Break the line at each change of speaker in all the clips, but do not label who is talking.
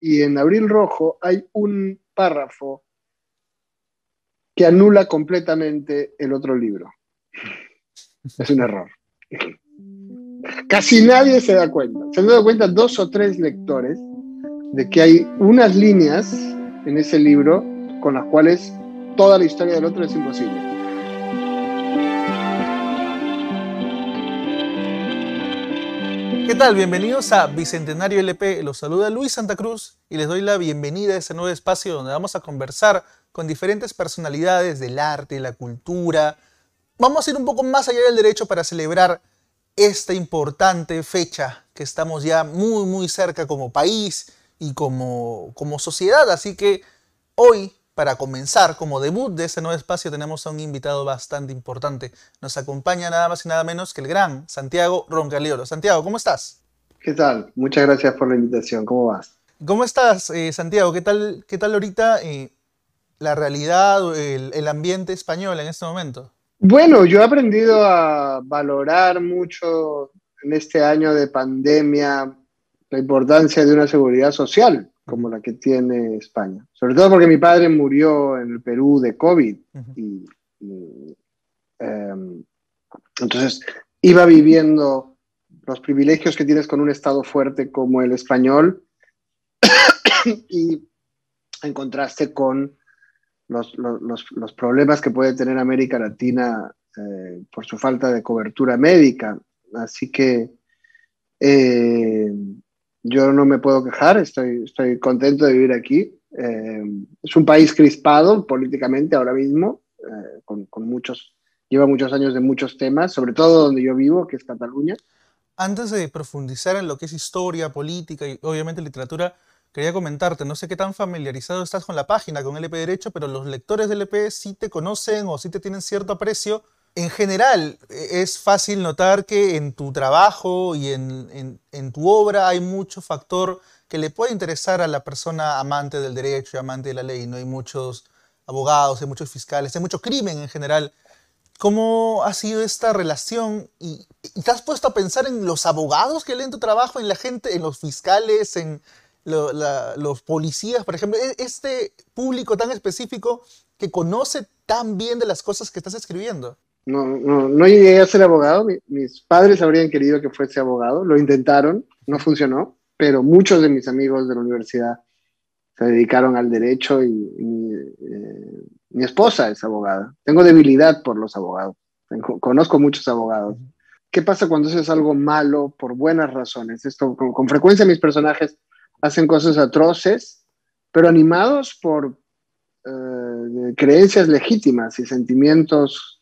y en Abril Rojo hay un párrafo que anula completamente el otro libro. Es un error. Casi nadie se da cuenta. Se han dado cuenta dos o tres lectores de que hay unas líneas en ese libro con las cuales toda la historia del otro es imposible.
¿Qué tal? Bienvenidos a Bicentenario LP. Los saluda Luis Santa Cruz y les doy la bienvenida a este nuevo espacio donde vamos a conversar con diferentes personalidades del arte, la cultura. Vamos a ir un poco más allá del derecho para celebrar esta importante fecha que estamos ya muy muy cerca como país y como, como sociedad. Así que hoy para comenzar, como debut de este nuevo espacio, tenemos a un invitado bastante importante. Nos acompaña nada más y nada menos que el gran Santiago Roncaliolo. Santiago, ¿cómo estás?
¿Qué tal? Muchas gracias por la invitación. ¿Cómo vas?
¿Cómo estás, eh, Santiago? ¿Qué tal, qué tal ahorita eh, la realidad, el, el ambiente español en este momento?
Bueno, yo he aprendido a valorar mucho en este año de pandemia la importancia de una seguridad social como la que tiene España. Sobre todo porque mi padre murió en el Perú de COVID. y, em, entonces, iba viviendo los privilegios que tienes con un Estado fuerte como el español y en contraste con los, los, problemas que puede tener América Latina eh, por su falta de cobertura médica. Así que eh, yo no me puedo quejar, estoy, estoy contento de vivir aquí. Eh, es un país crispado políticamente ahora mismo, eh, con, con, muchos, lleva muchos años de muchos temas, sobre todo donde yo vivo, que es Cataluña.
Antes de profundizar en lo que es historia, política y obviamente literatura, quería comentarte, no sé qué tan familiarizado estás con la página, con LP Derecho, pero los lectores del LP sí te conocen o sí te tienen cierto aprecio en general, e, es fácil notar que en tu trabajo y en, tu obra hay mucho factor que le puede interesar a la persona amante del derecho y amante de la ley. ¿no? Hay muchos abogados, hay muchos fiscales, hay mucho crimen en general. ¿Cómo ha sido esta relación? ¿Y, te has puesto a pensar en los abogados que leen tu trabajo, en la gente, en los fiscales, en los policías, por ejemplo? E, este público tan específico que conoce tan bien de las cosas que estás escribiendo.
No, no, no llegué a ser abogado. mis padres habrían querido que fuese abogado. Lo intentaron, no funcionó, pero muchos de mis amigos de la universidad se dedicaron al derecho y, eh, mi esposa es abogada. Tengo debilidad por los abogados. conozco muchos abogados. ¿Qué pasa cuando haces algo malo por buenas razones? Esto, con, frecuencia mis personajes hacen cosas atroces, pero animados por eh, creencias legítimas y sentimientos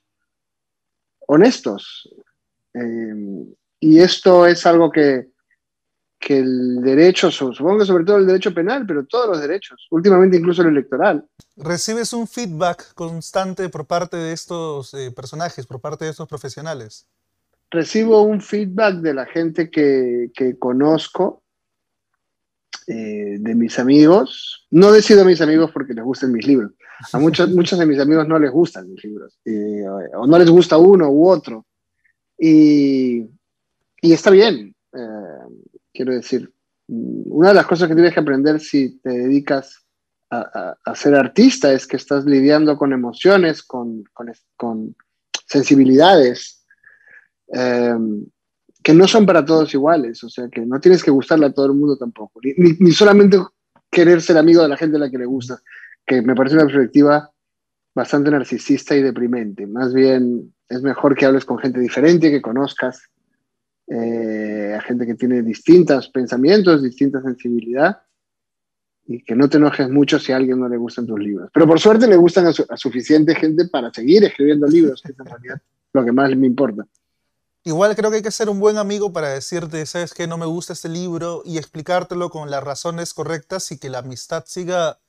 honestos. Eh, y esto es algo que, que el derecho, supongo que sobre todo el derecho penal, pero todos los derechos, últimamente incluso el electoral.
¿Recibes un feedback constante por parte de estos eh, personajes, por parte de estos profesionales?
Recibo un feedback de la gente que, que conozco, eh, de mis amigos. No decido a mis amigos porque les gusten mis libros. A muchos, muchos de mis amigos no les gustan mis libros, o no les gusta uno u otro. Y, y está bien, eh, quiero decir, una de las cosas que tienes que aprender si te dedicas a, a, ser artista es que estás lidiando con emociones, con, con, con sensibilidades eh, que no son para todos iguales, o sea que no tienes que gustarle a todo el mundo tampoco, ni, ni solamente querer ser amigo de la gente a la que le gusta, que me parece una perspectiva bastante narcisista y deprimente. Más bien es mejor que hables con gente diferente, que conozcas eh, a gente que tiene distintos pensamientos, distinta sensibilidad y que no te enojes mucho si a alguien no le gustan tus libros. Pero por suerte le gustan a, suficiente gente para seguir escribiendo libros, que es en realidad lo que más me importa.
Igual creo que hay que ser un buen amigo para decirte, sabes que no me gusta este libro y explicártelo con las razones correctas y que la amistad siga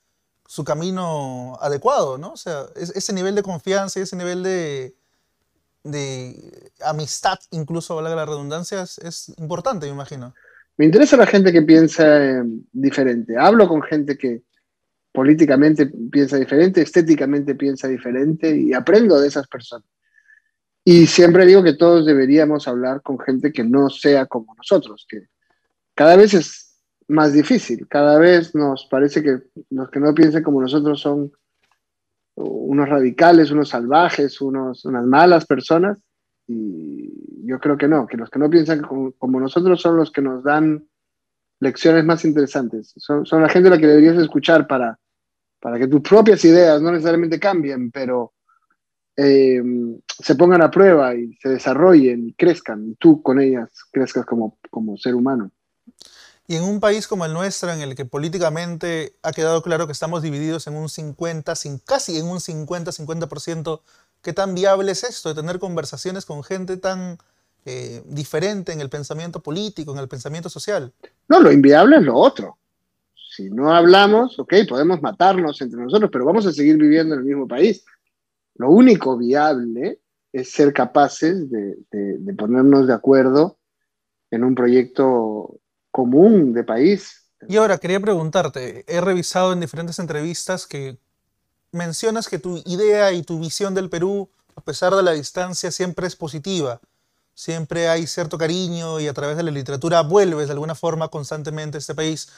su camino adecuado, ¿no? O sea, ese nivel de confianza y ese nivel de, amistad, incluso valga la redundancia, es, importante, me imagino.
Me interesa la gente que piensa eh, diferente. Hablo con gente que políticamente piensa diferente, estéticamente piensa diferente y aprendo de esas personas. Y siempre digo que todos deberíamos hablar con gente que no sea como nosotros, que cada vez es más difícil. Cada vez nos parece que los que no piensen como nosotros son unos radicales, unos salvajes, unos, unas malas personas. Y yo creo que no, que los que no piensan como, nosotros son los que nos dan lecciones más interesantes. Son, son, la gente a la que deberías escuchar para, para que tus propias ideas no necesariamente cambien, pero eh, se pongan a prueba y se desarrollen y crezcan, y tú con ellas crezcas como, como ser humano.
Y en un país como el nuestro, en el que políticamente ha quedado claro que estamos divididos en un 50, casi en un 50-50%, ¿qué tan viable es esto de tener conversaciones con gente tan eh, diferente en el pensamiento político, en el pensamiento social?
No, lo inviable es lo otro. Si no hablamos, ok, podemos matarnos entre nosotros, pero vamos a seguir viviendo en el mismo país. Lo único viable es ser capaces de, de ponernos de acuerdo en un proyecto común de país.
Y ahora quería preguntarte, he revisado en diferentes entrevistas que mencionas que tu idea y tu visión del Perú, a pesar de la distancia, siempre es positiva. Siempre hay cierto cariño y a través de la literatura vuelves de alguna forma constantemente a este país.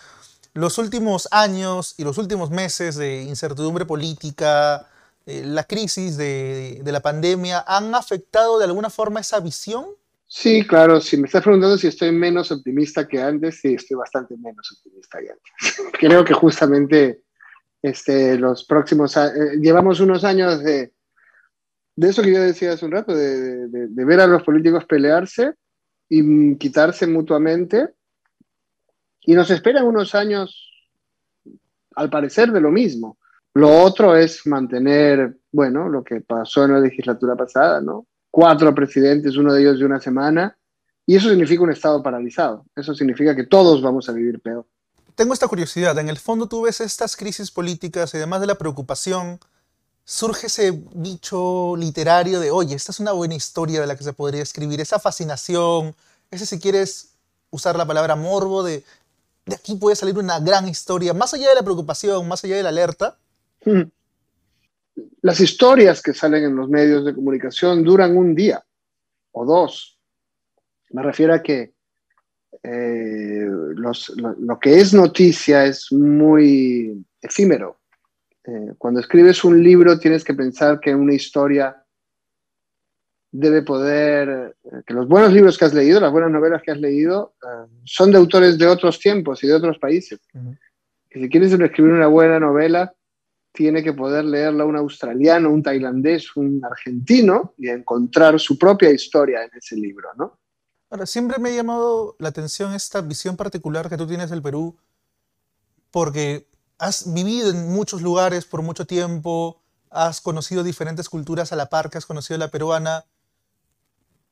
Los últimos años y los últimos meses de incertidumbre política, eh, la crisis de, de la pandemia, ¿han afectado de alguna forma esa visión?
Sí, claro, si me estás preguntando si estoy menos optimista que antes, sí, estoy bastante menos optimista que antes. Creo que justamente este, los próximos eh, llevamos unos años de, de eso que yo decía hace un rato, de, de, ver a los políticos pelearse y quitarse mutuamente. Y nos esperan unos años, al parecer, de lo mismo. Lo otro es mantener, bueno, lo que pasó en la legislatura pasada, ¿no? Cuatro presidentes, uno de ellos de una semana, y eso significa un Estado paralizado. Eso significa que todos vamos a vivir peor.
Tengo esta curiosidad. En el fondo tú ves estas crisis políticas y además de la preocupación, surge ese bicho literario de, oye, esta es una buena historia de la que se podría escribir, esa fascinación, ese si quieres usar la palabra morbo, de, de aquí puede salir una gran historia, más allá de la preocupación, más allá de la alerta.
Las historias que salen en los medios de comunicación duran un día o dos. Me refiero a que eh, lo, que es noticia es muy efímero. Eh, cuando escribes un libro tienes que pensar que una historia debe poder, eh, que los buenos libros que has leído, las buenas novelas que has leído, son de autores de otros tiempos y de otros países. Que si quieres escribir una buena novela, tiene que poder leerla un australiano, un tailandés, un argentino y encontrar su propia historia en ese libro, ¿no?
Ahora, siempre me ha llamado la atención esta visión particular que tú tienes del Perú, porque has vivido en muchos lugares por mucho tiempo, has conocido diferentes culturas a la par que has conocido la peruana.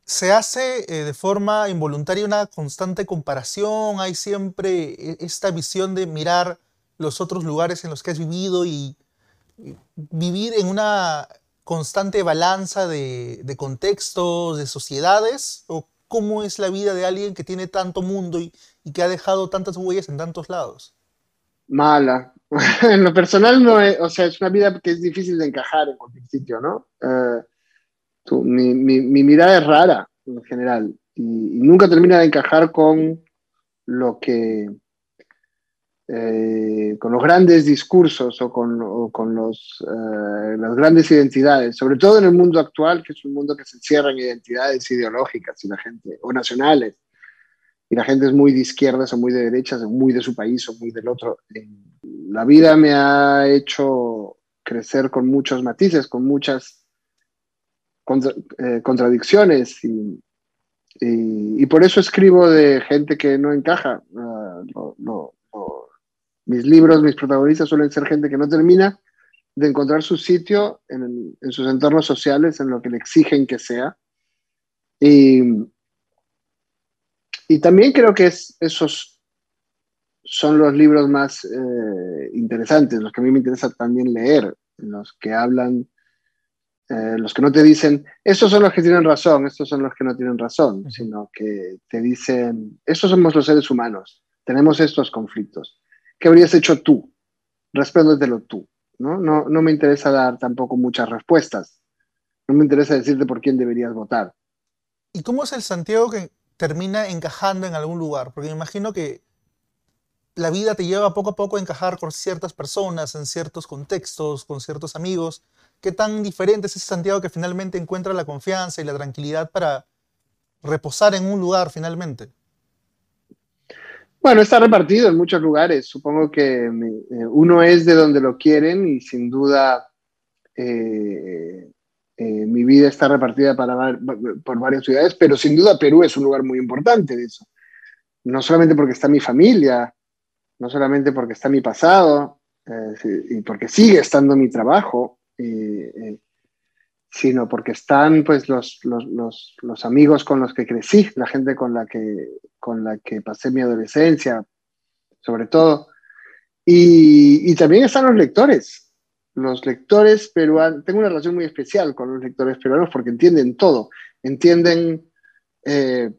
¿Se hace eh, de forma involuntaria una constante comparación? ¿Hay siempre eh, esta visión de mirar los otros lugares en los que has vivido y vivir en una constante balanza de, contextos, de sociedades? ¿O cómo es la vida de alguien que tiene tanto mundo y, que ha dejado tantas huellas en tantos lados?
Mala. en lo personal no es, o sea, es una vida que es difícil de encajar en cualquier sitio, ¿no? Eh, mi, mi, mirada es rara en general y, nunca termina de encajar con lo que eh, con los grandes discursos o con, los, eh, las grandes identidades, sobre todo en el mundo actual, que es un mundo que se encierra en identidades ideológicas y la gente, o nacionales, y la gente es muy de izquierdas o muy de derechas, o muy de su país o muy del otro. La vida me ha hecho crecer con muchos matices, con muchas eh, contradicciones y, y, por eso escribo de gente que no encaja. Uh, no, mis libros, mis protagonistas suelen ser gente que no termina de encontrar su sitio en, sus entornos sociales, en lo que le exigen que sea. Y, también creo que esos son los libros más eh, interesantes, los que a mí me interesa también leer, los que hablan, eh, los que no te dicen, estos son los que tienen razón, estos son los que no tienen razón, sino que te dicen, estos somos los seres humanos, tenemos estos conflictos. ¿Qué habrías hecho tú? Respóndetelo tú. ¿no? No, no me interesa dar tampoco muchas respuestas. No me interesa decirte por quién deberías votar.
¿Y cómo es el Santiago que termina encajando en algún lugar? Porque me imagino que la vida te lleva poco a poco a encajar con ciertas personas, en ciertos contextos, con ciertos amigos. ¿Qué tan diferente es ese Santiago que finalmente encuentra la confianza y la tranquilidad para reposar en un lugar finalmente?
Bueno, está repartido en muchos lugares. Supongo que eh, uno es de donde lo quieren y sin duda eh, eh, mi vida está repartida por varias ciudades, pero sin duda Perú es un lugar muy importante de eso. No solamente porque está mi familia, no solamente porque está mi pasado y porque sigue estando mi trabajo, sino porque están pues los, los, los, amigos con los que crecí, la gente con la que, con la que pasé mi adolescencia, sobre todo. Y, y también están los lectores. Los lectores peruanos, tengo una relación muy especial con los lectores peruanos porque entienden todo, entienden eh,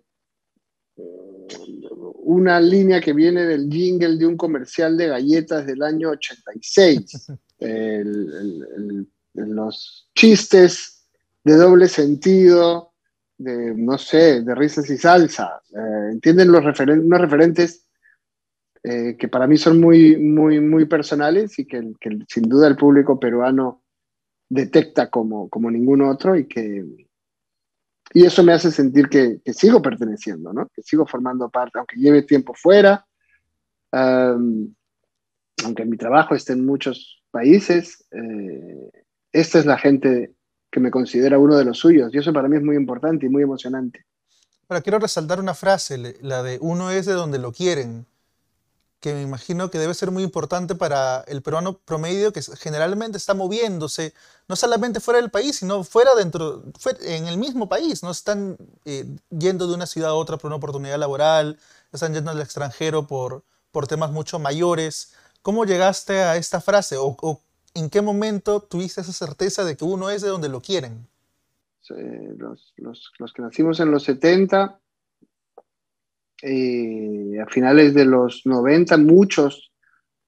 una línea que viene del jingle de un comercial de galletas del año 86. el, los chistes de doble sentido, de, no sé, de risas y salsa. Eh, entienden los unos referentes eh, que para mí son muy, muy, muy personales y que, sin duda el público peruano detecta como, como ningún otro y que y eso me hace sentir que, sigo perteneciendo, ¿no? que sigo formando parte, aunque lleve tiempo fuera, aunque mi trabajo esté en muchos países, eh, esta es la gente que me considera uno de los suyos. Y eso para mí es muy importante y muy emocionante.
Ahora, quiero resaltar una frase, la de uno es de donde lo quieren, que me imagino que debe ser muy importante para el peruano promedio que generalmente está moviéndose, no solamente fuera del país, sino fuera dentro, en el mismo país, no están eh, yendo de una ciudad a otra por una oportunidad laboral, están yendo al extranjero por, por temas mucho mayores. ¿Cómo llegaste a esta frase ¿en qué momento tuviste esa certeza de que uno es de donde lo quieren?
los, que nacimos en los 70, eh, a finales de los 90, muchos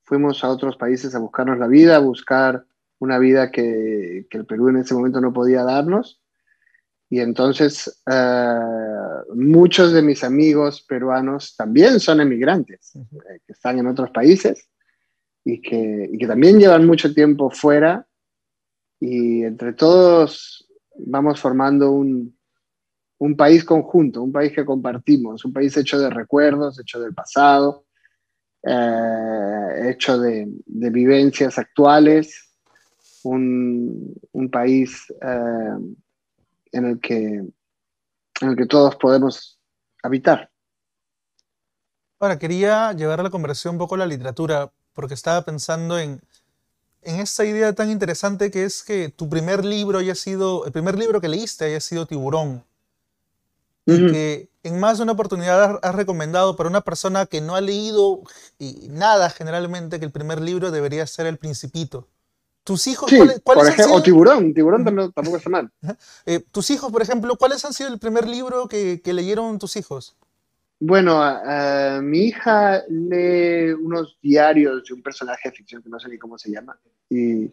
fuimos a otros países a buscarnos la vida, a buscar una vida que, el Perú en ese momento no podía darnos. Y entonces eh, muchos de mis amigos peruanos también son emigrantes, eh, que están en otros países y que, que también llevan mucho tiempo fuera y entre todos vamos formando un, un país conjunto, un país que compartimos, un país hecho de recuerdos, hecho del pasado, eh, hecho de, de, vivencias actuales, un, un país eh, en, el que, en el que todos podemos habitar.
Ahora, quería llevar la conversación un poco a la literatura porque estaba pensando en, en esta idea tan interesante que es que tu primer libro haya sido, el primer libro que leíste haya sido Tiburón. Y que en más de una oportunidad has recomendado para una persona que no ha leído nada generalmente que el primer libro debería ser El Principito. ¿Tus hijos
cuáles, han sido? O Tiburón, Tiburón tampoco está mal.
Eh, tus hijos, por ejemplo, ¿cuáles han sido el primer libro que, que leyeron tus hijos?
Bueno, mi hija lee unos diarios de un personaje de ficción que no sé ni cómo se llama. Y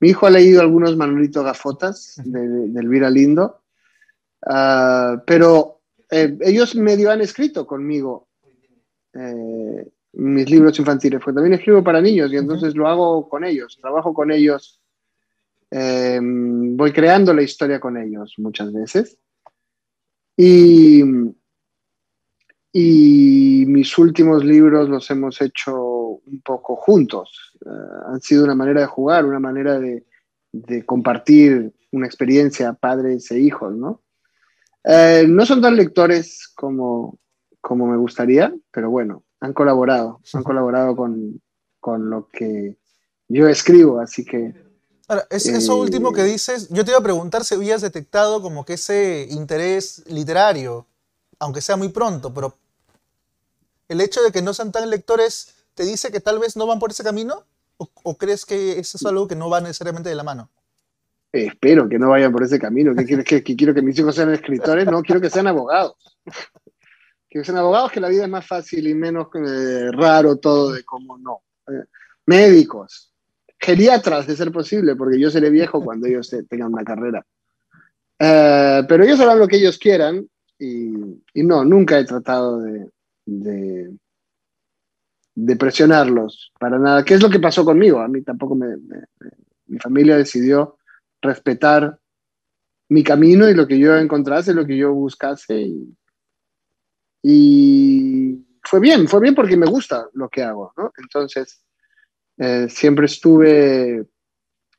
mi hijo ha leído algunos Manolito Gafotas de, Elvira Lindo. Ah, pero eh, ellos medio han escrito conmigo eh, mis libros infantiles, porque también escribo para niños y entonces lo hago con ellos, trabajo con ellos, em, voy creando la historia con ellos muchas veces. Y y mis últimos libros los hemos hecho un poco juntos. Eh, han sido una manera de jugar, una manera de, compartir una experiencia padres e hijos, ¿no? Eh, no son tan lectores como, como me gustaría, pero bueno, han colaborado, han colaborado con, con lo que yo escribo, así que...
Ahora, eso eh, último que dices, yo te iba a preguntar si habías detectado como que ese interés literario aunque sea muy pronto, pero el hecho de que no sean tan lectores te dice que tal vez no van por ese camino? ¿O, crees que eso es algo que no va necesariamente de la mano?
espero que no vayan por ese camino. ¿Que, quiero que, quiero que mis hijos sean escritores? No, quiero que sean abogados. que sean abogados, que la vida es más fácil y menos eh, raro todo de cómo no. Eh, médicos, geriatras, de ser posible, porque yo seré viejo cuando ellos tengan una carrera. Eh, pero ellos harán lo que ellos quieran y, no, nunca he tratado de, de presionarlos, para nada. ¿Qué es lo que pasó conmigo? A mí tampoco me, mi familia decidió respetar mi camino y lo que yo encontrase, lo que yo buscase. Y, fue bien, fue bien porque me gusta lo que hago, ¿no? Entonces, eh, siempre estuve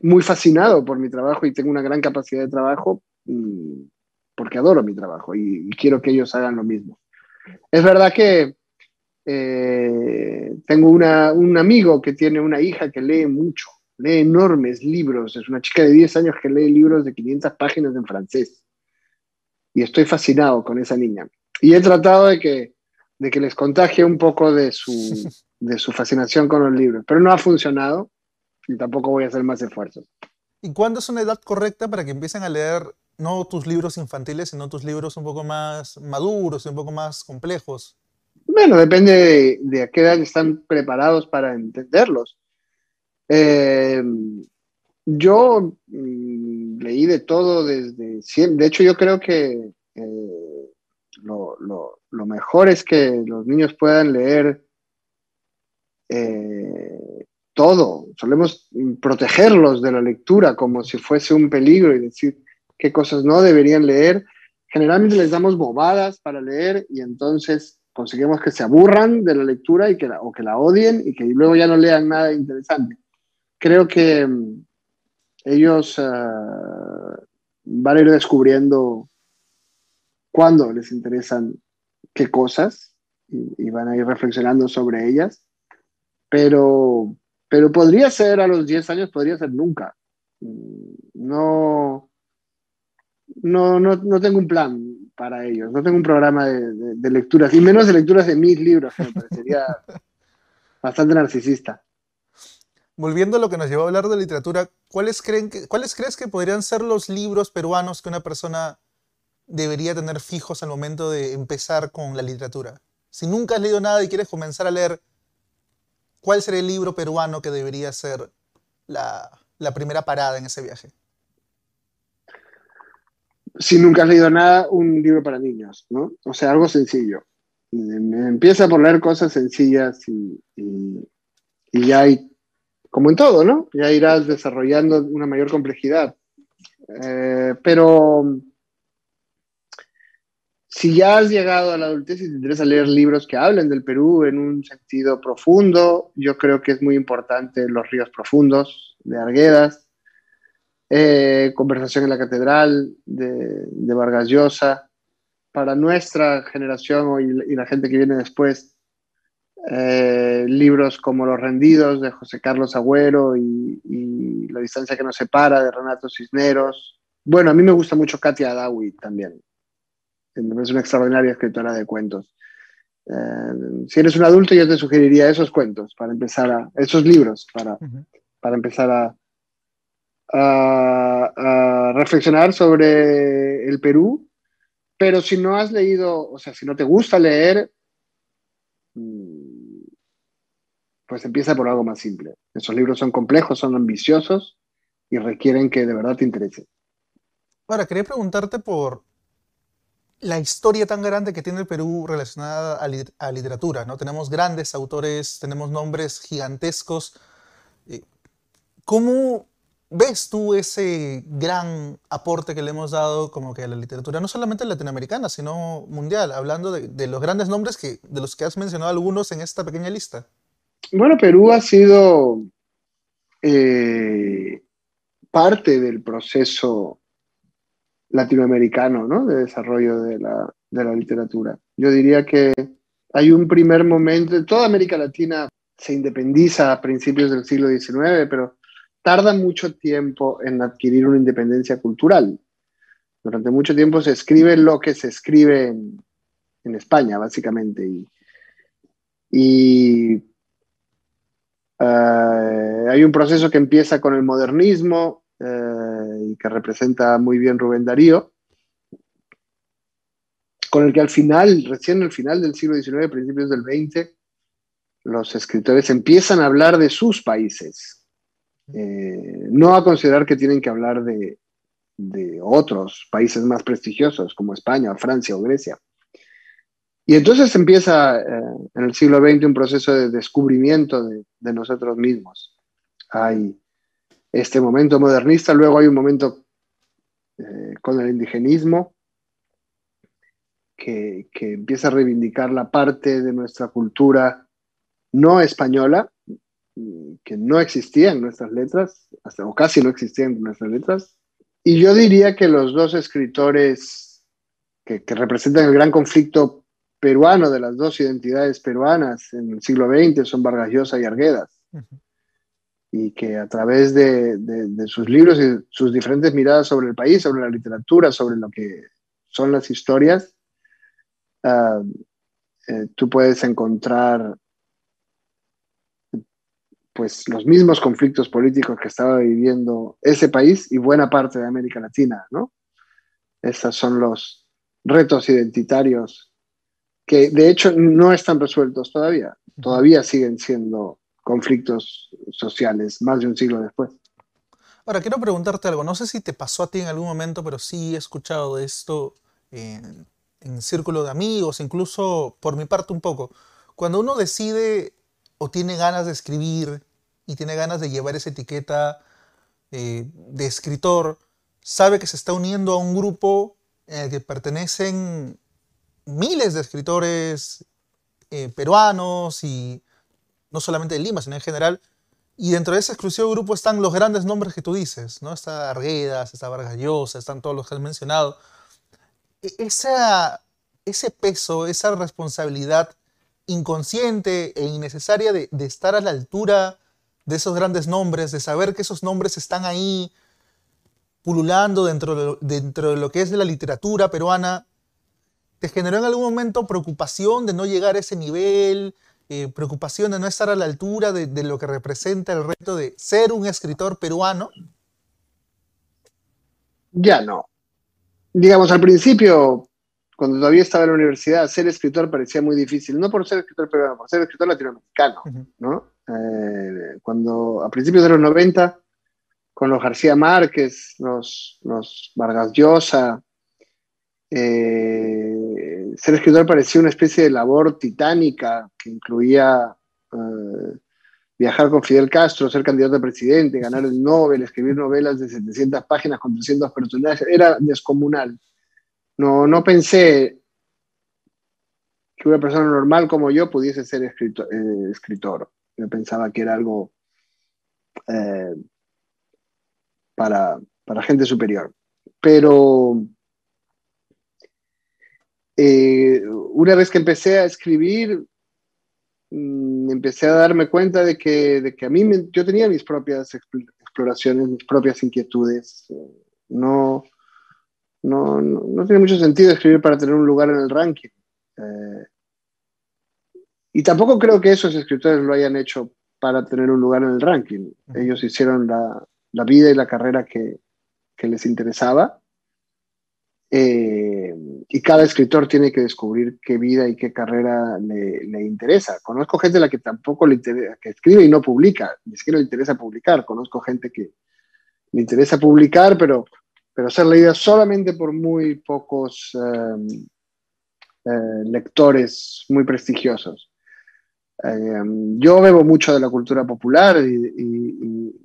muy fascinado por mi trabajo y tengo una gran capacidad de trabajo mm, porque adoro mi trabajo y, quiero que ellos hagan lo mismo. Es verdad que eh, tengo una, un amigo que tiene una hija que lee mucho, lee enormes libros, es una chica de 10 años que lee libros de 500 páginas en francés. Y estoy fascinado con esa niña. Y he tratado de que, de que les contagie un poco de su, de su fascinación con los libros, pero no ha funcionado y tampoco voy a hacer más esfuerzos.
¿Y cuándo es una edad correcta para que empiecen a leer no tus libros infantiles, sino tus libros un poco más maduros un poco más complejos?
Bueno, depende de, a qué edad están preparados para entenderlos. Eh, yo mm, leí de todo desde siempre. De hecho, yo creo que eh, lo, mejor es que los niños puedan leer eh, todo. Solemos protegerlos de la lectura como si fuese un peligro y decir qué cosas no deberían leer. Generalmente les damos bobadas para leer y entonces conseguimos que se aburran de la lectura y que o que la odien y que luego ya no lean nada interesante. Creo que mm, ellos ah, van a ir descubriendo cuándo les interesan qué cosas y, van a ir reflexionando sobre ellas, pero, pero podría ser a los 10 años, podría ser nunca. Mm, no, no, no, no tengo un plan para ellos. No tengo un programa de, lecturas, y menos de lecturas de mis libros, que me parecería bastante narcisista.
Volviendo a lo que nos llevó a hablar de literatura, ¿cuáles, creen que, ¿cuáles crees que podrían ser los libros peruanos que una persona debería tener fijos al momento de empezar con la literatura? Si nunca has leído nada y quieres comenzar a leer, ¿cuál sería el libro peruano que debería ser la primera parada en ese viaje?
Si nunca has leído nada, un libro para niños, ¿no? O sea, algo sencillo. Empieza por leer cosas sencillas y, ya hay, como en todo, ¿no? Ya irás desarrollando una mayor complejidad. Eh, pero si ya has llegado a la adultez y te interesa leer libros que hablen del Perú en un sentido profundo, yo creo que es muy importante Los ríos profundos de Arguedas, eh, conversación en la Catedral de, Vargas Llosa. Para nuestra generación y, la gente que viene después, eh, libros como Los Rendidos de José Carlos Agüero y, La distancia que nos separa de Renato Cisneros. Bueno, a mí me gusta mucho Katia Adawi también. Es una extraordinaria escritora de cuentos. Eh, si eres un adulto, yo te sugeriría esos cuentos para empezar a, esos libros para, para empezar a, a, reflexionar sobre el Perú, pero si no has leído, o sea, si no te gusta leer, mm, pues empieza por algo más simple. Esos libros son complejos, son ambiciosos y requieren que de verdad te interese.
Ahora, quería preguntarte por la historia tan grande que tiene el Perú relacionada a, a literatura, ¿no? Tenemos grandes autores, tenemos nombres gigantescos. Eh, ¿Cómo ves tú ese gran aporte que le hemos dado como que a la literatura, no solamente latinoamericana, sino mundial, hablando de, los grandes nombres que, de los que has mencionado algunos en esta pequeña lista?
Bueno, Perú ha sido eh, parte del proceso latinoamericano ¿no? de desarrollo de la, de la literatura. Yo diría que hay un primer momento, toda América Latina se independiza a principios del siglo XIX, pero tarda mucho tiempo en adquirir una independencia cultural. Durante mucho tiempo se escribe lo que se escribe en, España, básicamente. Y, eh, hay un proceso que empieza con el modernismo eh, y que representa muy bien Rubén Darío, con el que al final, recién al final del siglo XIX, principios del XX, los escritores empiezan a hablar de sus países, eh, no a considerar que tienen que hablar de, otros países más prestigiosos como España, Francia o Grecia. Y entonces empieza eh, en el siglo XX un proceso de descubrimiento de, nosotros mismos. Hay este momento modernista, luego hay un momento eh, con el indigenismo que, empieza a reivindicar la parte de nuestra cultura no española, que no existía en nuestras letras, hasta, o casi no existía en nuestras letras. Y yo diría que los dos escritores que, que representan el gran conflicto peruano de las dos identidades peruanas en el siglo XX son Vargas Llosa y Arguedas. Uh -huh. Y que a través de, de, de, sus libros y sus diferentes miradas sobre el país, sobre la literatura, sobre lo que son las historias, uh, eh, tú puedes encontrar pues los mismos conflictos políticos que estaba viviendo ese país y buena parte de América Latina, ¿no? Esos son los retos identitarios que de hecho no están resueltos todavía, todavía siguen siendo conflictos sociales más de un siglo después.
Ahora, quiero preguntarte algo, no sé si te pasó a ti en algún momento, pero sí he escuchado de esto en, en círculo de amigos, incluso por mi parte un poco. Cuando uno decide o tiene ganas de escribir y tiene ganas de llevar esa etiqueta eh, de escritor, sabe que se está uniendo a un grupo en el que pertenecen miles de escritores eh, peruanos y no solamente de Lima, sino en general. Y dentro de ese exclusivo grupo están los grandes nombres que tú dices, ¿no? Está Arguedas, está Vargas Llosa, están todos los que has mencionado. E, esa, ese peso, esa responsabilidad inconsciente e innecesaria de, de, estar a la altura de esos grandes nombres, de saber que esos nombres están ahí pululando dentro de, dentro de lo que es de la literatura peruana, ¿te generó en algún momento preocupación de no llegar a ese nivel? Eh, preocupación de no estar a la altura de, de, lo que representa el reto de ser un escritor peruano?
Ya no. Digamos, al principio cuando todavía estaba en la universidad, ser escritor parecía muy difícil, no por ser escritor peruano, por ser escritor latinoamericano, uh -huh. ¿no? Eh, cuando a principios de los 90, con los García Márquez, los, los Vargas Llosa, eh, ser escritor parecía una especie de labor titánica que incluía eh, viajar con Fidel Castro, ser candidato a presidente, ganar el Nobel, escribir novelas de 700 páginas con 300 personajes, era descomunal. No, no pensé que una persona normal como yo pudiese ser escritor. Escritor. Yo pensaba que era algo eh, para, para, gente superior. Pero eh, una vez que empecé a escribir, mmm, empecé a darme cuenta de que, de que a mí me, yo tenía mis propias exploraciones, mis propias inquietudes. No no, no, no, tiene mucho sentido escribir para tener un lugar en el ranking. Eh, y tampoco creo que esos escritores lo hayan hecho para tener un lugar en el ranking. Ellos hicieron la, la vida y la carrera que, que les interesaba. Eh, y cada escritor tiene que descubrir qué vida y qué carrera le, le, interesa. Conozco gente a la que tampoco le interesa, que escribe y no publica, ni siquiera le interesa publicar. Conozco gente que le interesa publicar, pero pero ser leída solamente por muy pocos eh, eh, lectores muy prestigiosos. Eh, yo bebo mucho de la cultura popular y, y, y,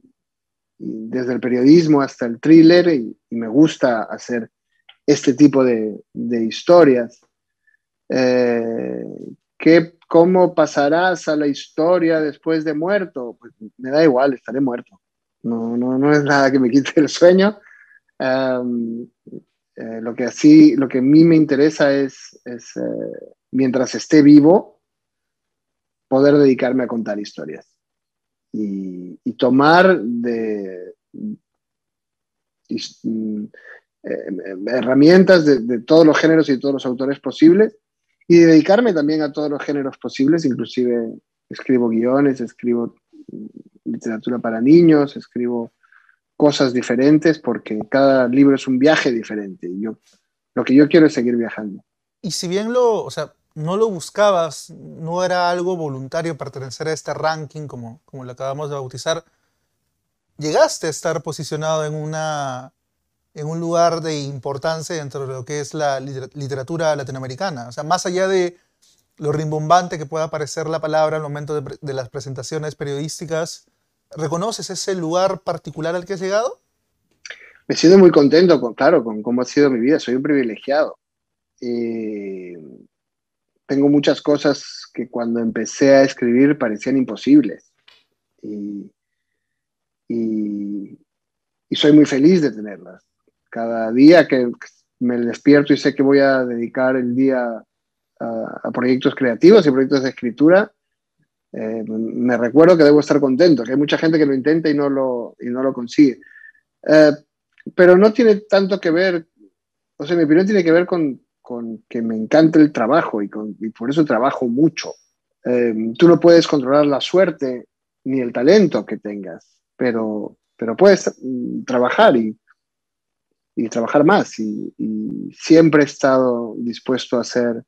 desde el periodismo hasta el thriller y, me gusta hacer este tipo de, de historias. ¿qué, ¿Cómo pasarás a la historia después de muerto? Pues me da igual, estaré muerto. No, no, no es nada que me quite el sueño Um, eh, lo que así, lo que a mí me interesa es, es eh, mientras esté vivo, poder dedicarme a contar historias y, y tomar de, y, eh, herramientas de, de, todos los géneros y todos los autores posibles y dedicarme también a todos los géneros posibles, inclusive escribo guiones, escribo literatura para niños, escribo cosas diferentes porque cada libro es un viaje diferente y yo lo que yo quiero es seguir viajando.
Y si bien lo, o sea, no lo buscabas, no era algo voluntario pertenecer a este ranking como, como lo acabamos de bautizar, llegaste a estar posicionado en, una, en un lugar de importancia dentro de lo que es la literatura latinoamericana. O sea, más allá de lo rimbombante que pueda parecer la palabra al momento de, las presentaciones periodísticas, ¿reconoces ese lugar particular al que has llegado?
Me siento muy contento, con, claro, con cómo ha sido mi vida. Soy un privilegiado. Eh, tengo muchas cosas que cuando empecé a escribir parecían imposibles. Y, y, soy muy feliz de tenerlas. Cada día que me despierto y sé que voy a dedicar el día a, proyectos creativos y proyectos de escritura, eh, me recuerdo que debo estar contento, que hay mucha gente que lo intenta y no lo, y no lo consigue. Eh, pero no tiene tanto que ver, o sea, mi opinión tiene que ver con, con que me encanta el trabajo y, con, y por eso trabajo mucho. Eh, tú no puedes controlar la suerte ni el talento que tengas, pero, pero puedes mm, trabajar y, y trabajar más. Y, siempre he estado dispuesto a hacer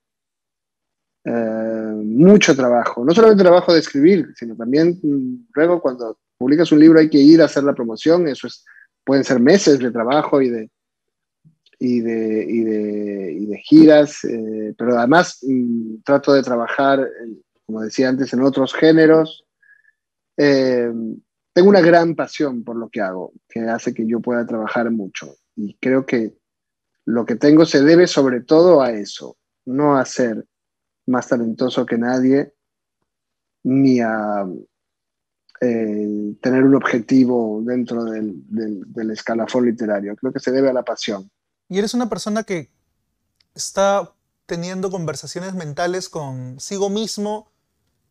eh, mucho trabajo, no solamente trabajo de escribir, sino también mm, luego cuando publicas un libro hay que ir a hacer la promoción, eso es, pueden ser meses de trabajo y de, y de, y de, y de giras, eh, pero además mm, trato de trabajar, como decía antes, en otros géneros. Eh, tengo una gran pasión por lo que hago, que hace que yo pueda trabajar mucho. Y creo que lo que tengo se debe sobre todo a eso, no a ser más talentoso que nadie, ni a eh, tener un objetivo dentro del, del, escalafón literario. Creo que se debe a la pasión.
Y eres una persona que está teniendo conversaciones mentales consigo mismo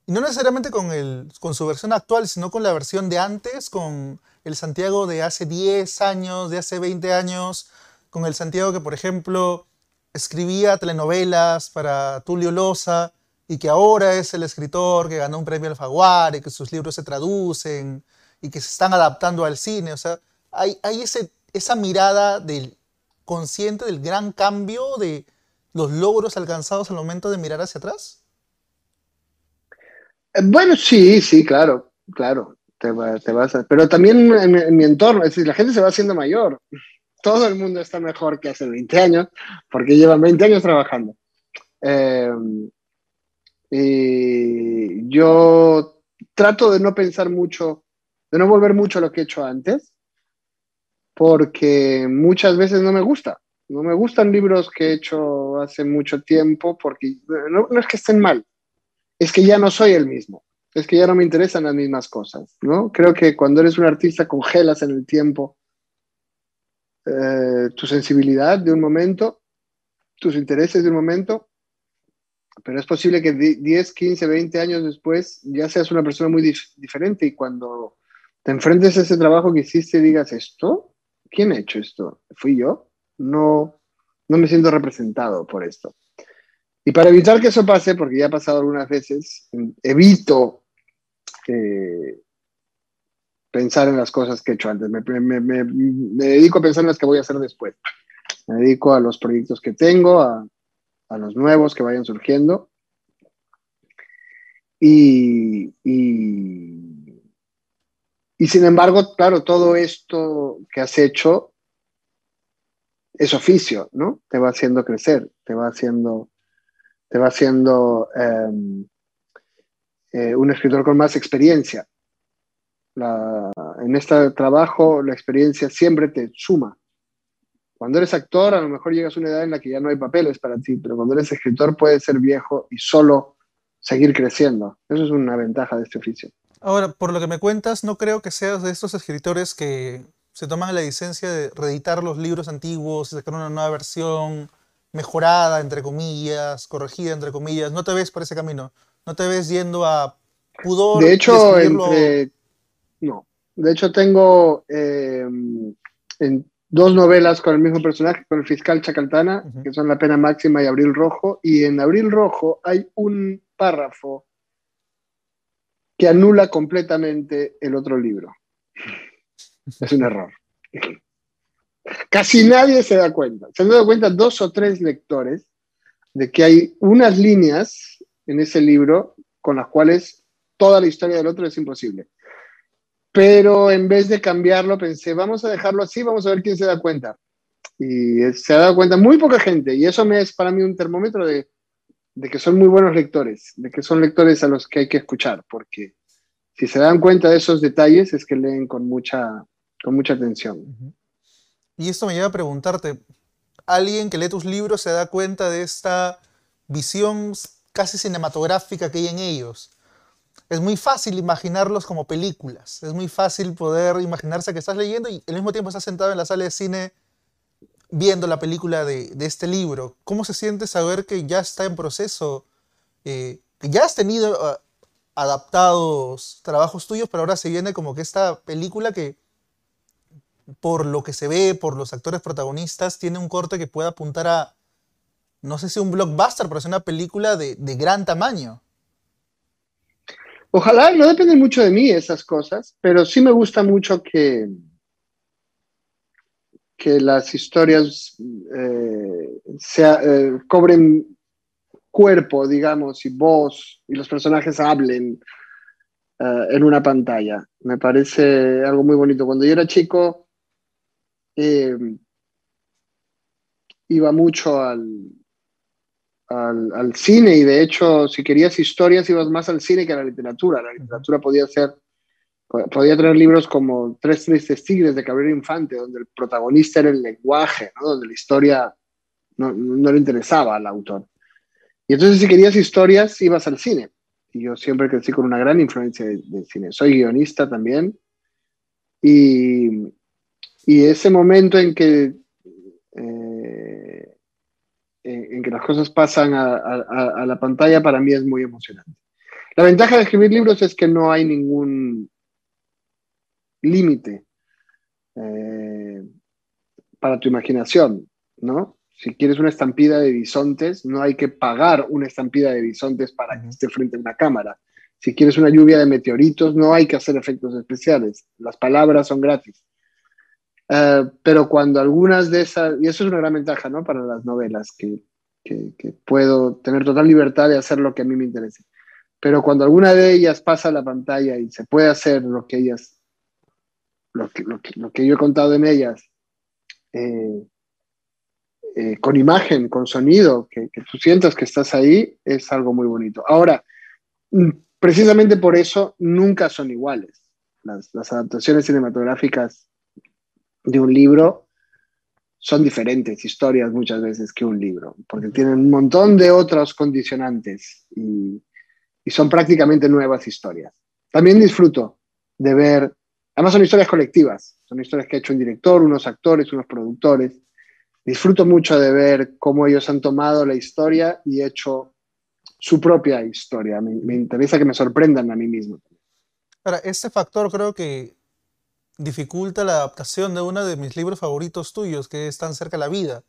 y no necesariamente con, el, con su versión actual, sino con la versión de antes, con el Santiago de hace 10 años, de hace 20 años, con el Santiago que, por ejemplo, escribía telenovelas para Tulio Loza y que ahora es el escritor que ganó un premio Alfaguara y que sus libros se traducen y que se están adaptando al cine. O sea, hay, hay ese, esa mirada del consciente del gran cambio de los logros alcanzados al momento de mirar hacia atrás.
Eh, bueno, sí, sí, claro, claro. Te, te vas Pero también en, mi entorno, es la gente se va haciendo mayor. Todo el mundo está mejor que hace 20 años, porque llevan 20 años trabajando. Eh, y yo trato de no pensar mucho, de no volver mucho a lo que he hecho antes, porque muchas veces no me gusta. No me gustan libros que he hecho hace mucho tiempo, porque no es que estén mal, es que ya no soy el mismo, es que ya no me interesan las mismas cosas, ¿no? Creo que cuando eres un artista congelas en el tiempo eh, tu sensibilidad de un momento, tus intereses de un momento, pero es posible que 10, 15, 20 años después ya seas una persona muy diferente y cuando te enfrentes a ese trabajo que hiciste digas, ¿esto? ¿Quién ha hecho esto? ¿Fui yo? No, no me siento representado por esto. Y para evitar que eso pase, porque ya ha pasado algunas veces, evito eh, pensar en las cosas que he hecho antes. Me, dedico a pensar en las que voy a hacer después. Me dedico a los proyectos que tengo, a, los nuevos que vayan surgiendo. Y, y, y, sin embargo, claro, todo esto que has hecho es oficio, ¿no? Te va haciendo crecer, te va haciendo te va haciendo em, eh, un escritor con más experiencia. en este trabajo la experiencia siempre te suma. Cuando eres actor, a lo mejor llegas a una edad en la que ya no hay papeles para ti, pero cuando eres escritor puedes ser viejo y solo seguir creciendo. Eso es una ventaja de este oficio.
Ahora, por lo que me cuentas, no creo que seas de estos escritores que se toman la licencia de reeditar los libros antiguos y sacar una nueva versión mejorada, entre comillas, corregida, entre comillas. No te ves por ese camino. No te ves yendo a pudor.
De hecho, no. De hecho, tengo eh, en dos novelas con el mismo personaje, con el fiscal Chacaltana, que son La pena máxima y Abril Rojo. Y en Abril Rojo hay un párrafo que anula completamente el otro libro. Es un error. Casi nadie se da cuenta. Se han dado cuenta dos o tres lectores de que hay unas líneas en ese libro con las cuales toda la historia del otro es imposible. Pero en vez de cambiarlo, pensé, vamos a dejarlo así, vamos a ver quién se da cuenta. Y se ha dado cuenta muy poca gente. Y eso me es para mí un termómetro de de que son muy buenos lectores, de que son lectores a los que hay que escuchar, porque si se dan cuenta de esos detalles es que leen con mucha, con mucha atención.
Y esto me lleva a preguntarte, ¿alguien que lee tus libros se da cuenta de esta visión casi cinematográfica que hay en ellos? Es muy fácil imaginarlos como películas, es muy fácil poder imaginarse que estás leyendo y al mismo tiempo estás sentado en la sala de cine viendo la película de, este libro. ¿Cómo se siente saber que ya está en proceso, eh, que ya has tenido ah, adaptados trabajos tuyos, pero ahora se viene como que esta película que por lo que se ve, por los actores protagonistas, tiene un corte que puede apuntar a, no sé si un blockbuster, pero es una película de, gran tamaño.
Ojalá, no depende mucho de mí esas cosas, pero sí me gusta mucho que, que las historias eh, eh, cobren cuerpo, digamos, y voz, y los personajes hablen eh, en una pantalla. Me parece algo muy bonito. Cuando yo era chico, iba mucho al, al, cine y de hecho, si querías historias, ibas más al cine que a la literatura. La literatura podía ser podía tener libros como Tres tristes tigres de Cabrera Infante, donde el protagonista era el lenguaje, donde la historia no, le interesaba al autor. Y entonces si querías historias, ibas al cine. Y yo siempre crecí con una gran influencia del cine. Soy guionista también. Y, ese momento en que, eh, en, que las cosas pasan a, a la pantalla para mí es muy emocionante. La ventaja de escribir libros es que no hay ningún límite eh, para tu imaginación, ¿no? Si quieres una estampida de bisontes, no hay que pagar una estampida de bisontes para que esté frente a una cámara. Si quieres una lluvia de meteoritos, no hay que hacer efectos especiales. Las palabras son gratis. Eh, pero cuando algunas de esas, y eso es una gran ventaja, ¿no? Para las novelas, que, que, puedo tener total libertad de hacer lo que a mí me interese. Pero cuando alguna de ellas pasa a la pantalla y se puede hacer lo que ellas lo que, yo he contado en ellas, eh, eh, con imagen, con sonido, que, tú sientas que estás ahí, es algo muy bonito. Ahora, mm, precisamente por eso nunca son iguales. Las, adaptaciones cinematográficas de un libro son diferentes historias muchas veces que un libro, porque tienen un montón de otros condicionantes y son prácticamente nuevas historias. También disfruto de ver Además son historias colectivas, son historias que ha hecho un director, unos actores, unos productores. Disfruto mucho de ver cómo ellos han tomado la historia y hecho su propia historia. Me, interesa que me sorprendan a mí mismo.
Ahora, este factor creo que dificulta la adaptación de uno de mis libros favoritos tuyos, que es Tan cerca la vida,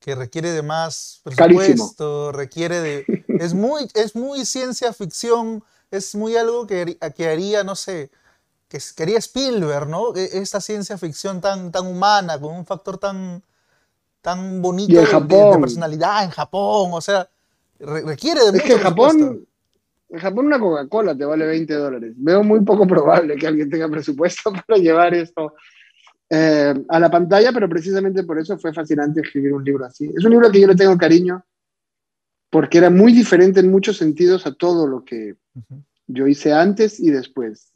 que requiere de más presupuesto, requiere de... Es muy, es muy ciencia ficción, es muy algo que, que haría, no sé, que quería Spielberg, ¿no? E, esta ciencia ficción tan, tan humana, con un factor tan, tan bonito de, personalidad en Japón, o sea, requiere de...
Es que en Japón, en Japón una Coca-Cola te vale 20 dólares. Veo muy poco probable que alguien tenga presupuesto para llevar esto eh, a la pantalla, pero precisamente por eso fue fascinante escribir un libro así. Es un libro que yo le tengo cariño porque era muy diferente en muchos sentidos a todo lo que yo hice antes y después.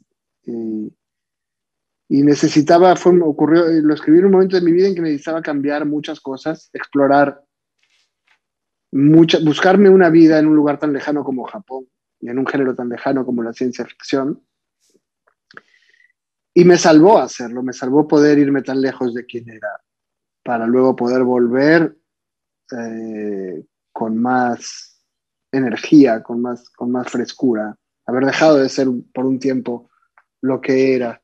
Y, necesitaba, fue, ocurrió, lo escribí en un momento de mi vida en que necesitaba cambiar muchas cosas, explorar, mucha, buscarme una vida en un lugar tan lejano como Japón y en un género tan lejano como la ciencia ficción. Y me salvó hacerlo, me salvó poder irme tan lejos de quien era, para luego poder volver eh, con más energía, con más, con más frescura, haber dejado de ser por un tiempo lo que era.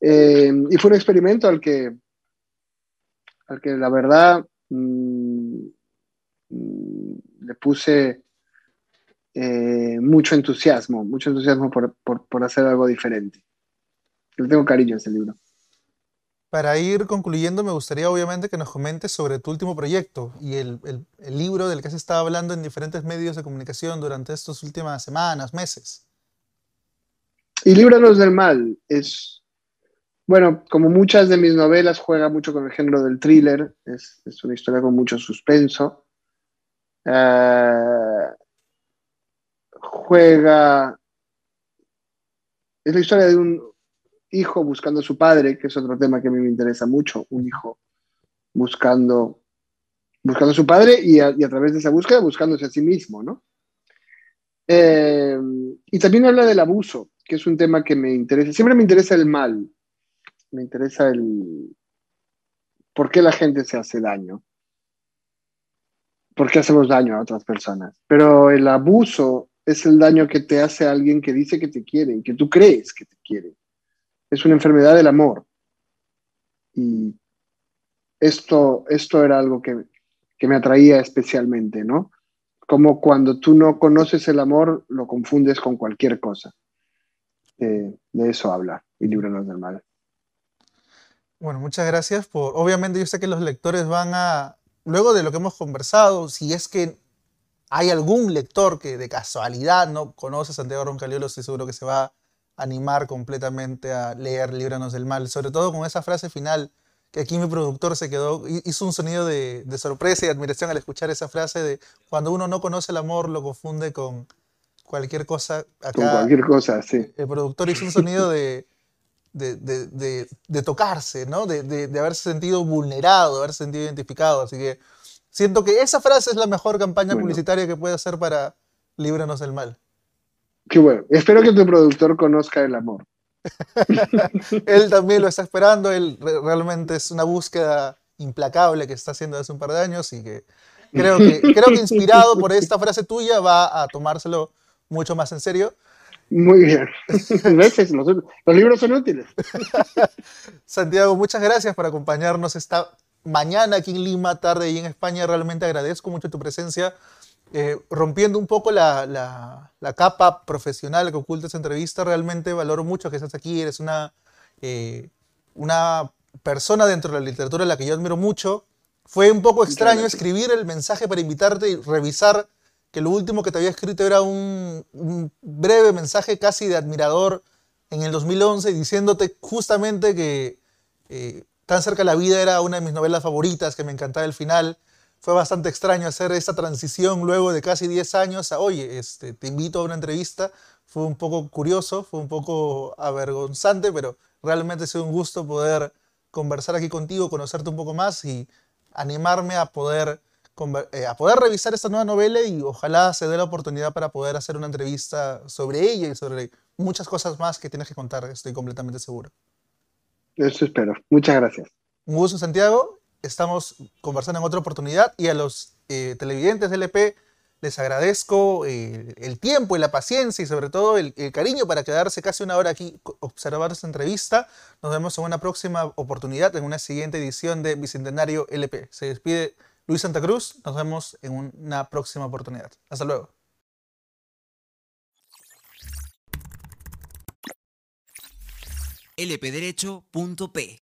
Eh, y fue un experimento al que, al que la verdad mm, mm, le puse eh, mucho entusiasmo, mucho entusiasmo por, hacer algo diferente. Le tengo cariño a ese libro.
Para ir concluyendo, me gustaría obviamente que nos comentes sobre tu último proyecto y el, el libro del que has estado hablando en diferentes medios de comunicación durante estas últimas semanas, meses.
Y Líbranos del Mal es, bueno, como muchas de mis novelas, juega mucho con el género del thriller, es, una historia con mucho suspenso. Eh, juega... Es la historia de un hijo buscando a su padre, que es otro tema que a mí me interesa mucho, un hijo buscando, buscando a su padre y a, través de esa búsqueda buscándose a sí mismo, ¿no? Eh, y también habla del abuso, que es un tema que me interesa. Siempre me interesa el mal, me interesa el por qué la gente se hace daño, por qué hacemos daño a otras personas. Pero el abuso es el daño que te hace alguien que dice que te quiere y que tú crees que te quiere. Es una enfermedad del amor. Y esto, esto era algo que, me atraía especialmente, ¿no? Como cuando tú no conoces el amor, lo confundes con cualquier cosa. De eso habla y líbranos del mal.
Bueno, muchas gracias por... Obviamente yo sé que los lectores van a... Luego de lo que hemos conversado, si es que hay algún lector que de casualidad no conoce a Santiago Roncaliolo, estoy seguro que se va a animar completamente a leer Líbranos del Mal, sobre todo con esa frase final que aquí mi productor se quedó, hizo un sonido de, sorpresa y admiración al escuchar esa frase de cuando uno no conoce el amor lo confunde con cualquier cosa.
Acá, con cualquier cosa, sí.
El productor hizo un sonido de, de, tocarse, ¿no? De, haberse sentido vulnerado, de haberse sentido identificado. Así que siento que esa frase es la mejor campaña publicitaria que puede hacer para Líbranos del Mal.
Qué bueno. Espero que tu productor conozca el amor.
él también lo está esperando, él realmente es una búsqueda implacable que está haciendo hace un par de años y que creo que, creo que inspirado por esta frase tuya va a tomárselo mucho más en serio.
Muy bien. Los, los libros son útiles.
Santiago, muchas gracias por acompañarnos esta mañana aquí en Lima, tarde y en España. Realmente agradezco mucho tu presencia. Eh, rompiendo un poco la, capa profesional que oculta esta entrevista, realmente valoro mucho que estés aquí, eres una, eh, una persona dentro de la literatura a la que yo admiro mucho. Fue un poco extraño escribir el mensaje para invitarte y revisar que lo último que te había escrito era un, breve mensaje casi de admirador en el 2011 diciéndote justamente que eh, Tan cerca de la vida era una de mis novelas favoritas, que me encantaba el final fue bastante extraño hacer esa transición luego de casi 10 años a, oye, este, te invito a una entrevista. Fue un poco curioso, fue un poco avergonzante, pero realmente ha sido un gusto poder conversar aquí contigo, conocerte un poco más y animarme a poder, a poder revisar esta nueva novela y ojalá se dé la oportunidad para poder hacer una entrevista sobre ella y sobre muchas cosas más que tienes que contar, estoy completamente seguro.
Eso espero. Muchas gracias.
Un gusto, Santiago, estamos conversando en otra oportunidad y a los eh, televidentes del LP les agradezco eh, el tiempo y la paciencia y sobre todo el, cariño para quedarse casi una hora aquí observar esta entrevista. Nos vemos en una próxima oportunidad, en una siguiente edición de Bicentenario LP. Se despide Luis Santa Cruz. Nos vemos en una próxima oportunidad. Hasta luego. lpderecho.p